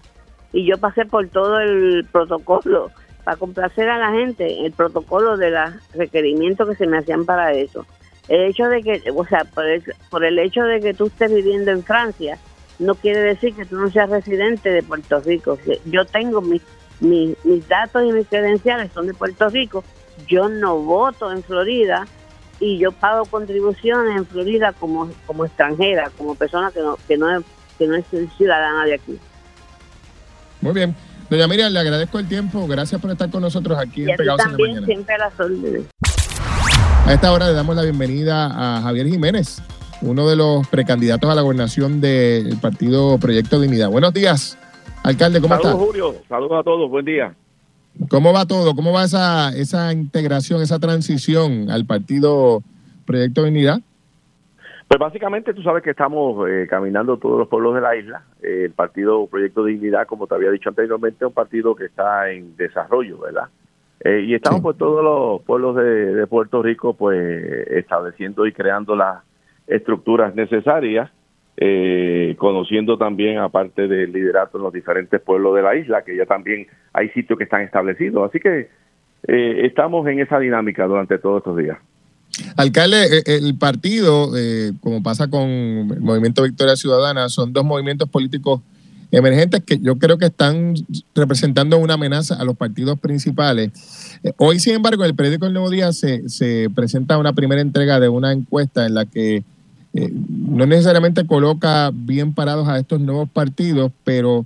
y yo pasé por todo el protocolo para complacer a la gente, el protocolo de los requerimientos que se me hacían para eso. El hecho de que, o sea, por el, por el hecho de que tú estés viviendo en Francia, no quiere decir que tú no seas residente de Puerto Rico. Yo tengo mis, mis, mis datos y mis credenciales son de Puerto Rico. Yo no voto en Florida y yo pago contribuciones en Florida como, como extranjera, como persona que no, que no es, que no es ciudadana de aquí. Muy bien. Doña Miriam, le agradezco el tiempo. Gracias por estar con nosotros aquí en Pegados en la Mañana. siempre a las A esta hora le damos la bienvenida a Javier Jiménez, uno de los precandidatos a la gobernación del partido Proyecto Dignidad. Buenos días, alcalde, ¿cómo está? Saludos, Julio. Saludos a todos. Buen día. ¿Cómo va todo? ¿Cómo va esa, esa integración, esa transición al partido Proyecto Dignidad? Pues básicamente tú sabes que estamos eh, caminando todos los pueblos de la isla. el partido Proyecto Dignidad, como te había dicho anteriormente, es un partido que está en desarrollo, ¿verdad? Eh, y estamos por todos los pueblos de, Puerto Rico, pues estableciendo y creando las estructuras necesarias, eh, conociendo también, aparte del liderato los diferentes pueblos de la isla, que ya también hay sitios que están establecidos. Así que estamos en esa dinámica durante todos estos días. Alcalde, eh, el partido, eh, como pasa con el Movimiento Victoria Ciudadana, son dos movimientos políticos emergentes que yo creo que están representando una amenaza a los partidos principales. Eh, hoy, sin embargo, en el periódico El Nuevo Día se presenta una primera entrega de una encuesta en la que no necesariamente coloca bien parados a estos nuevos partidos, pero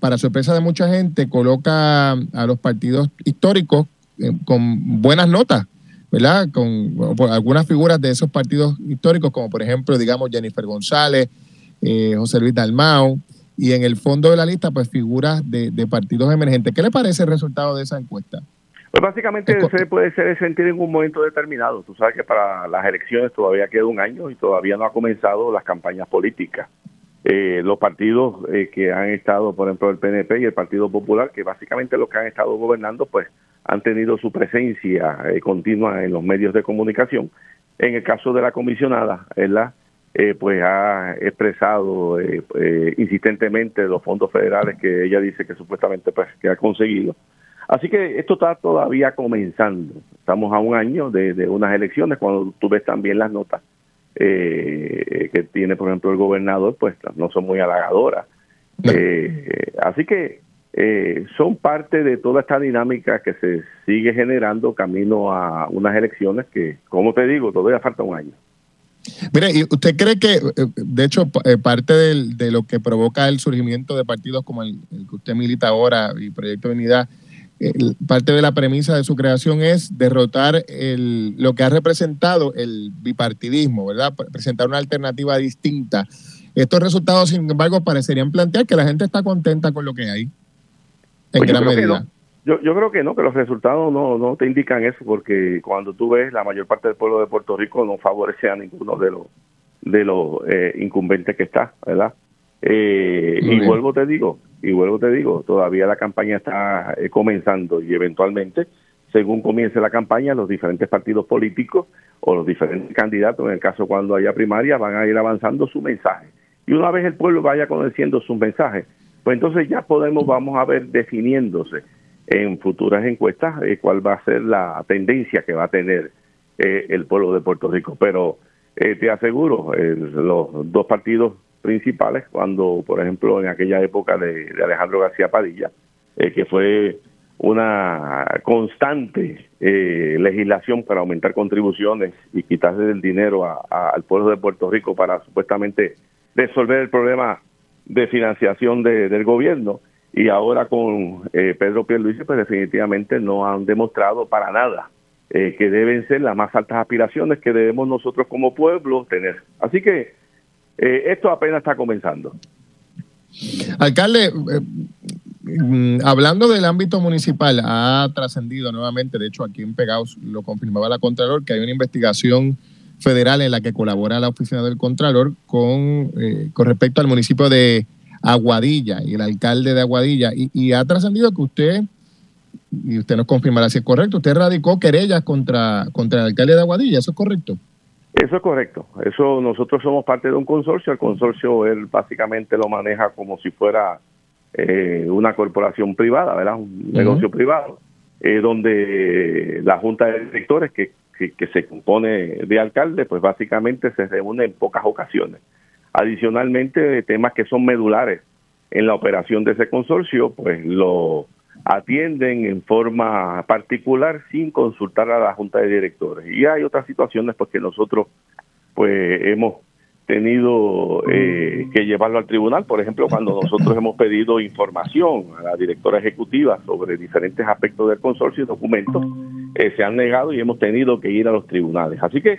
para sorpresa de mucha gente, coloca a los partidos históricos con buenas notas ¿verdad? Con, algunas figuras de esos partidos históricos, como por ejemplo, digamos, Jennifer González, eh, José Luis Dalmao, y en el fondo de la lista, pues figuras de, partidos emergentes. ¿Qué le parece el resultado de esa encuesta? Pues básicamente se puede ser sentir en un momento determinado. Tú sabes que para las elecciones todavía queda un año y todavía no ha comenzado las campañas políticas. Eh, los partidos eh, que han estado, por ejemplo, el PNP y el Partido Popular, que básicamente los que han estado gobernando, pues han tenido su presencia eh, continua en los medios de comunicación. En el caso de la comisionada, ella eh, pues ha expresado eh, insistentemente los fondos federales que ella dice que supuestamente pues que ha conseguido. Así que esto está todavía comenzando. Estamos a un año de, unas elecciones, cuando tú ves también las notas que tiene, por ejemplo, el gobernador, pues no son muy halagadoras. así que eh, son parte de toda esta dinámica que se sigue generando camino a unas elecciones que, como te digo, todavía falta un año. Mire, ¿y usted cree que, eh, de hecho, eh, parte de lo que provoca el surgimiento de partidos como el, que usted milita ahora y Proyecto de Unidad, parte de la premisa de su creación es derrotar el, lo que ha representado el bipartidismo, ¿verdad? Presentar una alternativa distinta. Estos resultados, sin embargo, parecerían plantear que la gente está contenta con lo que hay. Pues yo, creo que no, que los resultados no, no te indican eso, porque cuando tú ves la mayor parte del pueblo de Puerto Rico no favorece a ninguno de los de los eh, incumbentes que está, ¿verdad? Eh, y vuelvo te digo, y vuelvo te digo, todavía la campaña está eh, comenzando y eventualmente, según comience la campaña, los diferentes partidos políticos o los diferentes candidatos, en el caso cuando haya primaria, van a ir avanzando su mensaje. Y una vez el pueblo vaya conociendo sus mensajes, pues entonces ya podemos, vamos a ver definiéndose en futuras encuestas eh, cuál va a ser la tendencia que va a tener eh, el pueblo de Puerto Rico. Pero eh, te aseguro, los dos partidos principales, cuando, por ejemplo, en aquella época de, Alejandro García Padilla, que fue una constante legislación para aumentar contribuciones y quitarle el dinero al pueblo de Puerto Rico para supuestamente resolver el problema de financiación del gobierno y ahora con eh, Pedro Pierluisi pues definitivamente no han demostrado para nada eh, que deben ser las más altas aspiraciones que debemos nosotros como pueblo tener. Así que eh, esto apenas está comenzando. Alcalde, eh, mm, hablando del ámbito municipal, ha trascendido nuevamente, de hecho aquí en Pegaos lo confirmaba la Contralor, que hay una investigación federal en la que colabora la oficina del Contralor con, eh, con respecto al municipio de Aguadilla y el alcalde de Aguadilla. Y, ha trascendido que usted, y usted nos confirmará si es correcto, usted radicó querellas contra, contra el alcalde de Aguadilla, ¿eso es correcto? Eso es correcto. Eso nosotros somos parte de un consorcio. El consorcio él básicamente lo maneja como si fuera eh, una corporación privada, ¿verdad? Un negocio privado, eh, donde la junta de directores que, que, se compone de alcaldes, pues básicamente se reúne en pocas ocasiones. Adicionalmente, temas que son medulares en la operación de ese consorcio, pues lo atienden en forma particular sin consultar a la junta de directores. Y hay otras situaciones pues que nosotros pues hemos tenido eh, que llevarlo al tribunal, por ejemplo, cuando nosotros [LAUGHS] hemos pedido información a la directora ejecutiva sobre diferentes aspectos del consorcio y documentos, eh, se han negado y hemos tenido que ir a los tribunales. Así que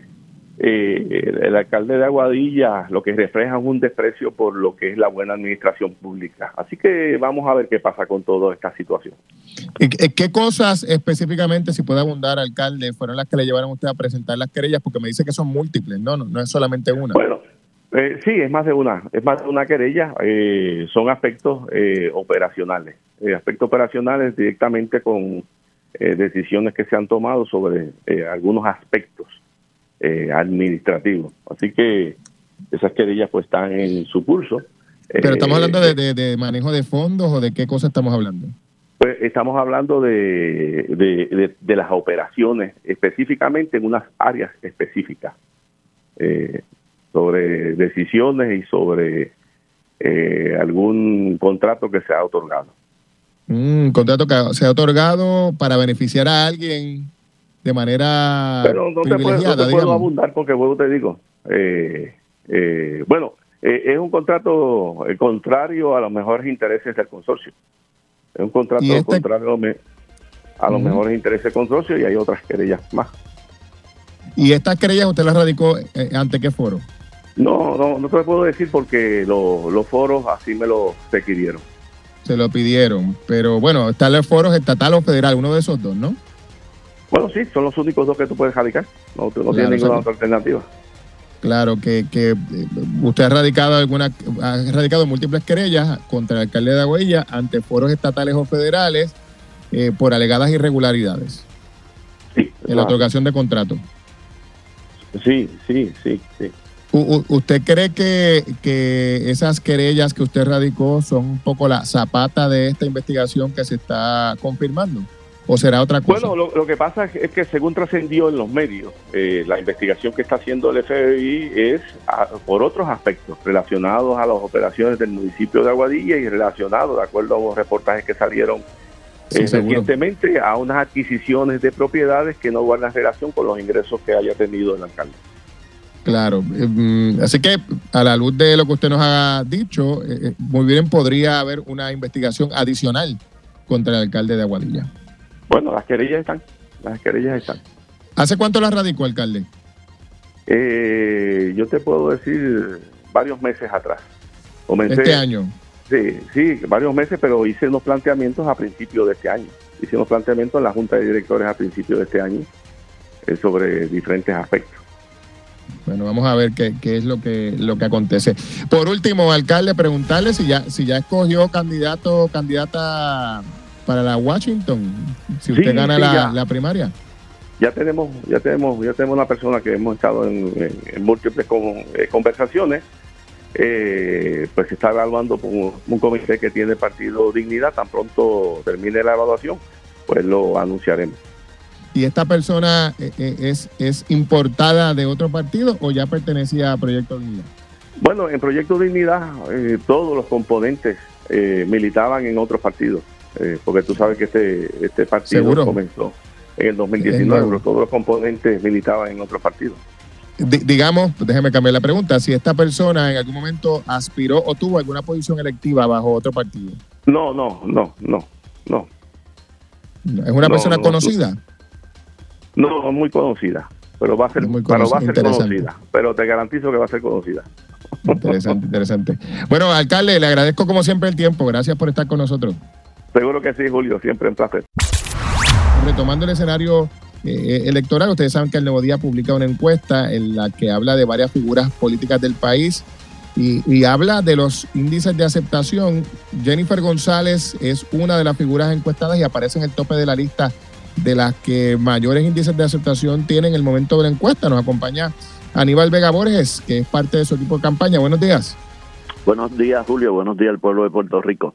eh, el alcalde de Aguadilla lo que refleja es un desprecio por lo que es la buena administración pública. Así que vamos a ver qué pasa con toda esta situación. ¿Qué cosas específicamente, si puede abundar, alcalde, fueron las que le llevaron a usted a presentar las querellas? Porque me dice que son múltiples, no, no, es solamente una. Bueno, eh, sí, es más de una, es más de una querella, eh, son aspectos eh, operacionales, aspectos operacionales directamente con decisiones que se han tomado sobre algunos aspectos eh, administrativo. Así que esas querellas pues están en su curso. Pero estamos eh, hablando de, manejo de fondos o de qué cosa estamos hablando. Pues estamos hablando de, de, las operaciones específicamente en unas áreas específicas, eh, sobre decisiones y sobre algún contrato que se ha otorgado. Un contrato que se ha otorgado para beneficiar a alguien de manera Pero no te puedo, abundar porque, luego te digo, eh, eh, bueno, eh, es un contrato contrario a los mejores intereses del consorcio. Es un contrato este contrario a los mejores intereses del consorcio y hay otras querellas más. ¿Y estas querellas usted las radicó ante qué foro? No, no, no te puedo decir porque los foros así me lo requirieron. Se lo pidieron, pero bueno, están los foros estatal o federal, uno de esos dos, ¿no? Bueno, sí, son los únicos dos que tú puedes radicar. No, no tienes ninguna otra alternativa. Claro, que, que eh, usted ha radicado alguna, ha radicado múltiples querellas contra el alcalde de Aguilla ante foros estatales o federales eh, por alegadas irregularidades sí, en la otorgación de contrato. Sí, sí, sí, sí. ¿Usted cree que, que esas querellas que usted radicó son un poco la zapata de esta investigación que se está confirmando? ¿O será otra cosa? Bueno, lo, que pasa es que según trascendió en los medios, eh, la investigación que está haciendo el FBI es por otros aspectos relacionados a las operaciones del municipio de Aguadilla y relacionados, de acuerdo a los reportajes que salieron eh, recientemente, a unas adquisiciones de propiedades que no guardan relación con los ingresos que haya tenido el alcalde. Claro, eh, mm, así que a la luz de lo que usted nos ha dicho, muy bien podría haber una investigación adicional contra el alcalde de Aguadilla. Bueno, las querellas están, las querellas están. ¿Hace cuánto las radicó, alcalde? Eh, yo te puedo decir varios meses atrás. este año. Sí, sí, varios meses, pero hice unos planteamientos a principios de este año. Hice unos planteamientos en la Junta de Directores a principios de este año eh, sobre diferentes aspectos. Bueno, vamos a ver qué, qué, es lo que lo que acontece. Por último, alcalde, preguntarle si ya si ya escogió candidato candidata para la Washington, si usted gana la, primaria. Ya tenemos, ya tenemos, ya tenemos una persona que hemos estado en, múltiples eh, conversaciones. Eh, pues se está evaluando por un, comité que tiene partido Dignidad. Tan pronto termine la evaluación, pues lo anunciaremos. ¿Y esta persona eh, es, es importada de otro partido o ya pertenecía a Proyecto Dignidad? Bueno, en Proyecto Dignidad todos los componentes militaban en otros partidos. Eh, porque tú sabes que este, este partido comenzó en el 2019, pero todos los componentes militaban en otro partido. digamos, déjeme cambiar la pregunta, si esta persona en algún momento aspiró o tuvo alguna posición electiva bajo otro partido. No, no, no, no, no. ¿Es una persona conocida? No, no, muy conocida, pero va a ser, muy va a ser conocida, pero te garantizo que va a ser conocida. Interesante, interesante. Bueno, alcalde, le agradezco como siempre el tiempo. Gracias por estar con nosotros. Seguro que sí, Julio. Siempre un placer. Retomando el escenario eh, electoral, ustedes saben que el Nuevo Día publica una encuesta en la que habla de varias figuras políticas del país y, habla de los índices de aceptación. Jennifer González es una de las figuras encuestadas y aparece en el tope de la lista de las que mayores índices de aceptación tienen en el momento de la encuesta. Nos acompaña Aníbal Vega Borges, que es parte de su equipo de campaña. Buenos días. Buenos días, Julio. Buenos días al pueblo de Puerto Rico.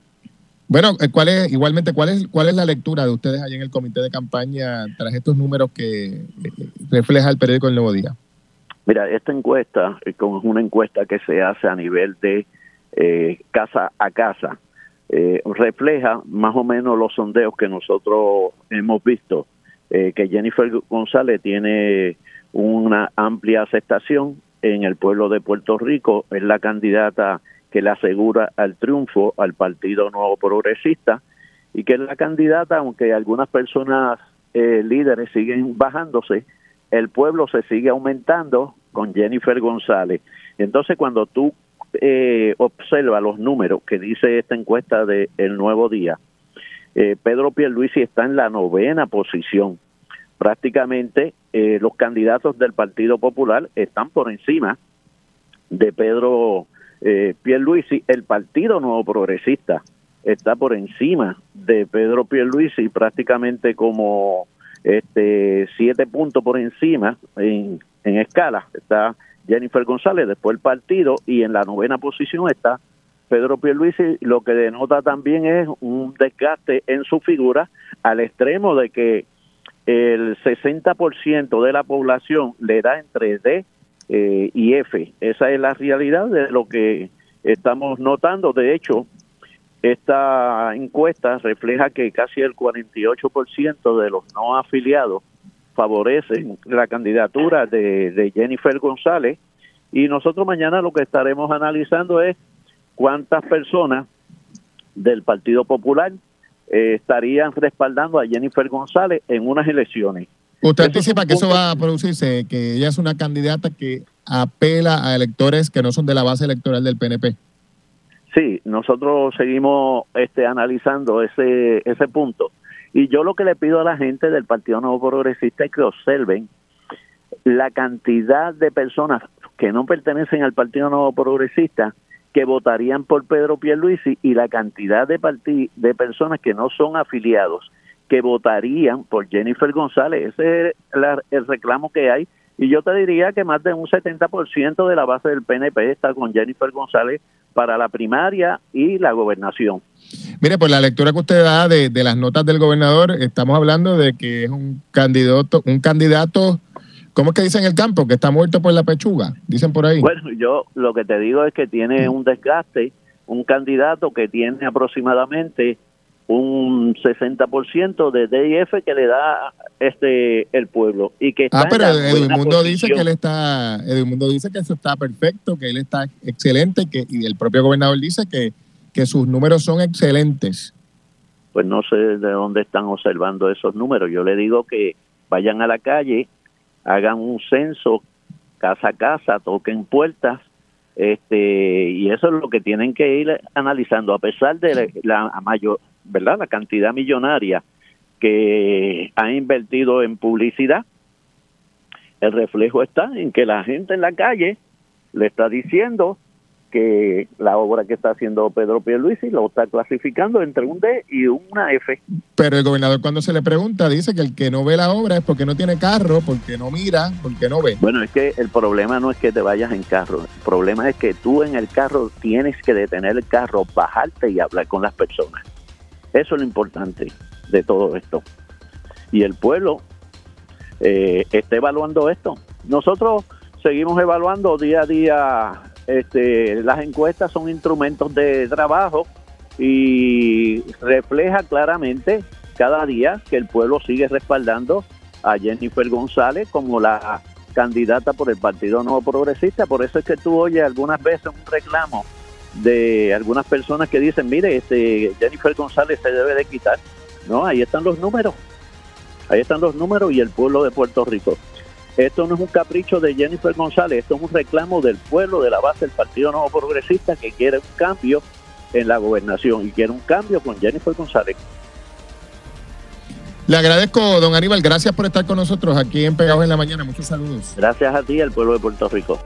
Bueno, eh, ¿cuál es, igualmente, ¿cuál es, cuál es la lectura de ustedes allá en el comité de campaña tras estos números que eh, refleja el periódico El Nuevo Día? Mira, esta encuesta es una encuesta que se hace a nivel de eh, casa a casa. refleja más o menos los sondeos que nosotros hemos visto, que Jennifer González tiene una amplia aceptación en el pueblo de Puerto Rico, es la candidata que le asegura al triunfo al Partido Nuevo Progresista y que la candidata, aunque algunas personas eh, líderes siguen bajándose, el pueblo se sigue aumentando con Jennifer González. Entonces, cuando tú eh, observas los números que dice esta encuesta de El Nuevo Día, eh, Pedro Pierluisi está en la novena posición. Prácticamente eh, los candidatos del Partido Popular están por encima de Pedro eh, Pierluisi, el Partido Nuevo Progresista está por encima de Pedro Pierluisi prácticamente como este siete puntos por encima en, escala. Está Jennifer González, después el partido y en la novena posición está Pedro Pierluisi, lo que denota también es un desgaste en su figura al extremo de que el 60% de la población le da entre D eh, y F. Esa es la realidad de lo que estamos notando. De hecho, esta encuesta refleja que casi el 48% de los no afiliados favorecen la candidatura de, Jennifer González y nosotros mañana lo que estaremos analizando es cuántas personas del Partido Popular eh, estarían respaldando a Jennifer González en unas elecciones. ¿Usted anticipa que eso va a producirse, que ella es una candidata que apela a electores que no son de la base electoral del PNP? Sí, nosotros seguimos este, analizando ese, ese punto. Y yo lo que le pido a la gente del Partido Nuevo Progresista es que observen la cantidad de personas que no pertenecen al Partido Nuevo Progresista que votarían por Pedro Pierluisi y la cantidad de, de personas que no son afiliados que votarían por Jennifer González. Ese es el reclamo que hay. Y yo te diría que más de un 70% de la base del PNP está con Jennifer González para la primaria y la gobernación. Mire, por la lectura que usted da de, las notas del gobernador, estamos hablando de que es un candidato, un candidato, ¿cómo es que dicen en el campo? Que está muerto por la pechuga, dicen por ahí. Bueno, yo lo que te digo es que tiene un desgaste, un candidato que tiene aproximadamente un 60% de DIF que le da este el pueblo. Y que ah pero Mundo dice que él está Mundo dice que eso está perfecto que él está excelente que y el propio gobernador dice que que sus números son excelentes. Pues no sé de dónde están observando esos números. Yo le digo que vayan a la calle hagan un censo casa a casa toquen puertas este y eso es lo que tienen que ir analizando. A pesar de la mayor ¿verdad? La cantidad millonaria que ha invertido en publicidad. El reflejo está en que la gente en la calle le está diciendo que la obra que está haciendo Pedro Pierluisi lo está clasificando entre un D y una F. Pero el gobernador cuando se le pregunta dice que el que no ve la obra es porque no tiene carro, porque no mira, porque no ve. Bueno, es que el problema no es que te vayas en carro, el problema es que tú en el carro tienes que detener el carro, bajarte y hablar con las personas. Eso es lo importante de todo esto. Y el pueblo eh, está evaluando esto. Nosotros seguimos evaluando día a día. Este, las encuestas son instrumentos de trabajo y refleja claramente cada día que el pueblo sigue respaldando a Jennifer González como la candidata por el Partido Nuevo Progresista. Por eso es que tú oyes algunas veces un reclamo de algunas personas que dicen, mire, este Jennifer González se debe de quitar. No, ahí están los números. Ahí están los números y el pueblo de Puerto Rico. Esto no es un capricho de Jennifer González, esto es un reclamo del pueblo de la base del Partido Nuevo Progresista que quiere un cambio en la gobernación y quiere un cambio con Jennifer González. Le agradezco, don Aníbal, gracias por estar con nosotros aquí en Pegados en la Mañana. Muchos saludos. Gracias a ti, al pueblo de Puerto Rico.